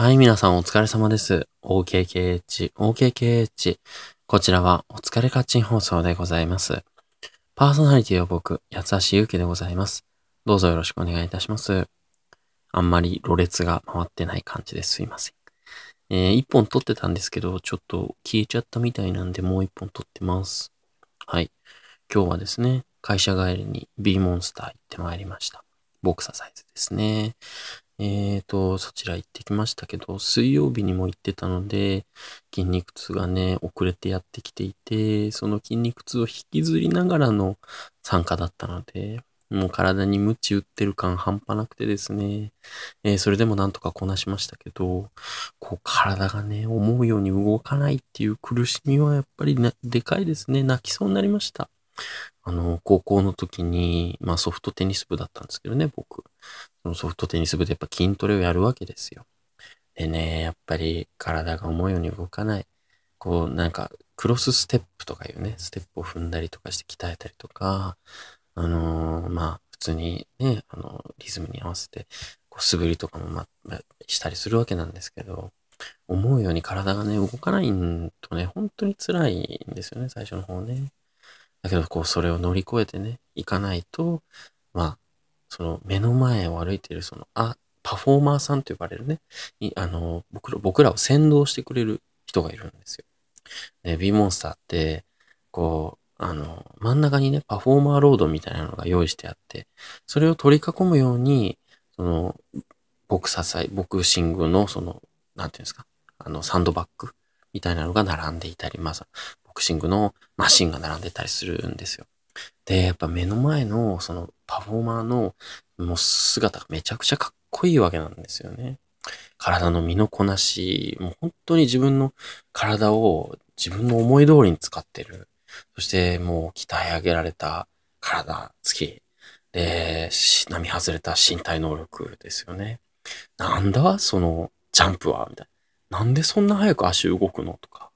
はい、皆さんお疲れ様です。OKKH、OKKH。こちらはお疲れカッチン放送でございます。パーソナリティは僕、八橋ゆうきでございます。どうぞよろしくお願いいたします。あんまりろれつが回ってない感じですいません。えー、一本撮ってたんですけど、ちょっと消えちゃったみたいなんで、もう一本撮ってます。はい。今日はですね、会社帰りに B モンスター行ってまいりました。ボクササイズですね。えーと、そちら行ってきましたけど、水曜日にも行ってたので、筋肉痛がね、遅れてやってきていて、その筋肉痛を引きずりながらの参加だったので、もう体に鞭打ってる感半端なくてですね、えーそれでもなんとかこなしましたけど、こう体がね、思うように動かないっていう苦しみはやっぱりなでかいですね。泣きそうになりました。あの、高校の時に、まあソフトテニス部だったんですけどね、僕。そのソフトテニス部でやっぱ筋トレをやるわけですよ。でね、やっぱり体が思うように動かない。こう、なんか、クロスステップとかいうね、ステップを踏んだりとかして鍛えたりとか、あのーまあ、普通にね、あの、リズムに合わせて、こう素振りとかもま、ましたりするわけなんですけど、思うように体がね、動かないとね、本当に辛いんですよね、最初の方ね。だけど、こう、それを乗り越えてね、いかないと、まあ、その目の前を歩いている、その、あ、パフォーマーさんと呼ばれるね、あの、僕ら、僕らを先導してくれる人がいるんですよ。で、B モンスターって、こう、あの、真ん中にね、パフォーマーロードみたいなのが用意してあって、それを取り囲むように、その、ボクササイ、ボクシングの、その、なんていうんですか、あの、サンドバッグみたいなのが並んでいたり、まあ、ボクシングのマシンが並んでたりするんですよ。で、やっぱ目の前の、その、パフォーマーの、もう姿がめちゃくちゃかっこいいわけなんですよね。体の身のこなし、もう本当に自分の体を自分の思い通りに使ってる。そしてもう鍛え上げられた体つき。で、並外れた身体能力ですよね。なんだそのジャンプはみたいな。なんでそんな早く足動くのとか。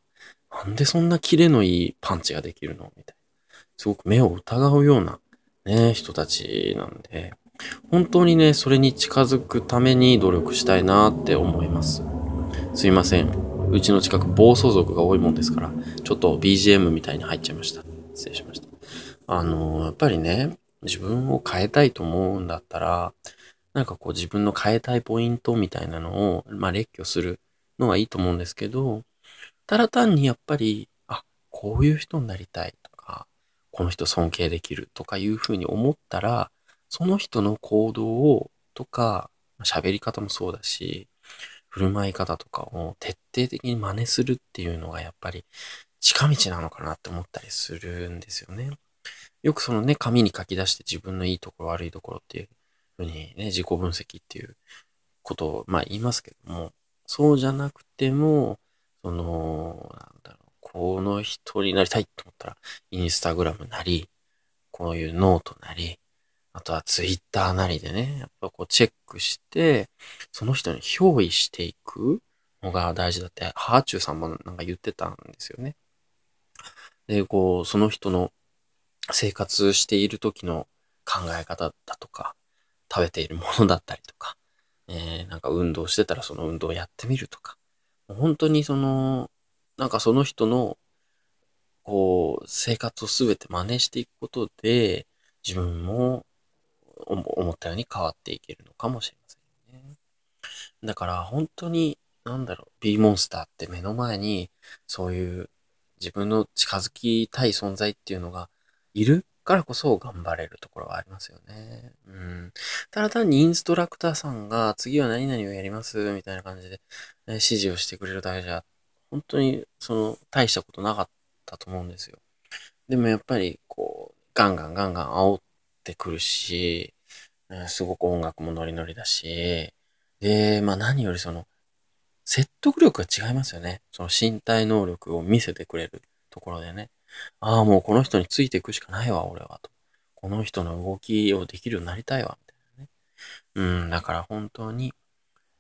なんでそんなキレのいいパンチができるのみたいな。すごく目を疑うようなね、人たちなんで、本当にね、それに近づくために努力したいなって思います。すいません。うちの近く暴走族が多いもんですから、ちょっと BGM みたいに入っちゃいました。失礼しました。あの、やっぱりね、自分を変えたいと思うんだったら、なんかこう自分の変えたいポイントみたいなのを、まあ列挙するのはいいと思うんですけど、ただ単にやっぱり、あ、こういう人になりたい、この人尊敬できるとかいうふうに思ったら、その人の行動を、とか、喋り方もそうだし、振る舞い方とかを徹底的に真似するっていうのがやっぱり近道なのかなって思ったりするんですよね。よくそのね、紙に書き出して自分のいいところ悪いところっていうふうにね、自己分析っていうことをまあ言いますけども、そうじゃなくても、その、この人になりたいと思ったら、インスタグラムなり、こういうノートなり、あとはツイッターなりでね、やっぱこうチェックして、その人に憑依していくのが大事だって、ハーチューさんもなんか言ってたんですよね。で、こう、その人の生活している時の考え方だとか、食べているものだったりとか、えー、なんか運動してたらその運動をやってみるとか、本当にその、なんかその人の、こう、生活をすべて真似していくことで、自分も思ったように変わっていけるのかもしれませんね。だから本当に、なんだろう、B モンスターって目の前に、そういう自分の近づきたい存在っていうのがいるからこそ頑張れるところはありますよね。うん。ただ単にインストラクターさんが次は何々をやりますみたいな感じで、ね指示をしてくれるだけじゃ、本当にその大したことなかったと思うんですよ。でもやっぱりこう、ガンガンガンガン煽ってくるし、うんすごく音楽もノリノリだし、で、まあ何よりその、説得力が違いますよね。その身体能力を見せてくれるところでね。ああ、もうこの人についていくしかないわ、俺は。と。この人の動きをできるようになりたいわ、みたいなね。うん、だから本当に、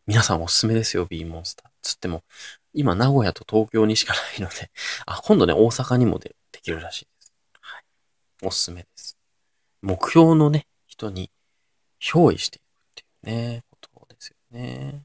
皆さんおすすめですよ、B モンスター。つっても、今名古屋と東京にしかないので、あ、今度ね、大阪にもでできるらしいです。はい。おすすめです。目標のね、人に憑依していくっていうね、ことですよね。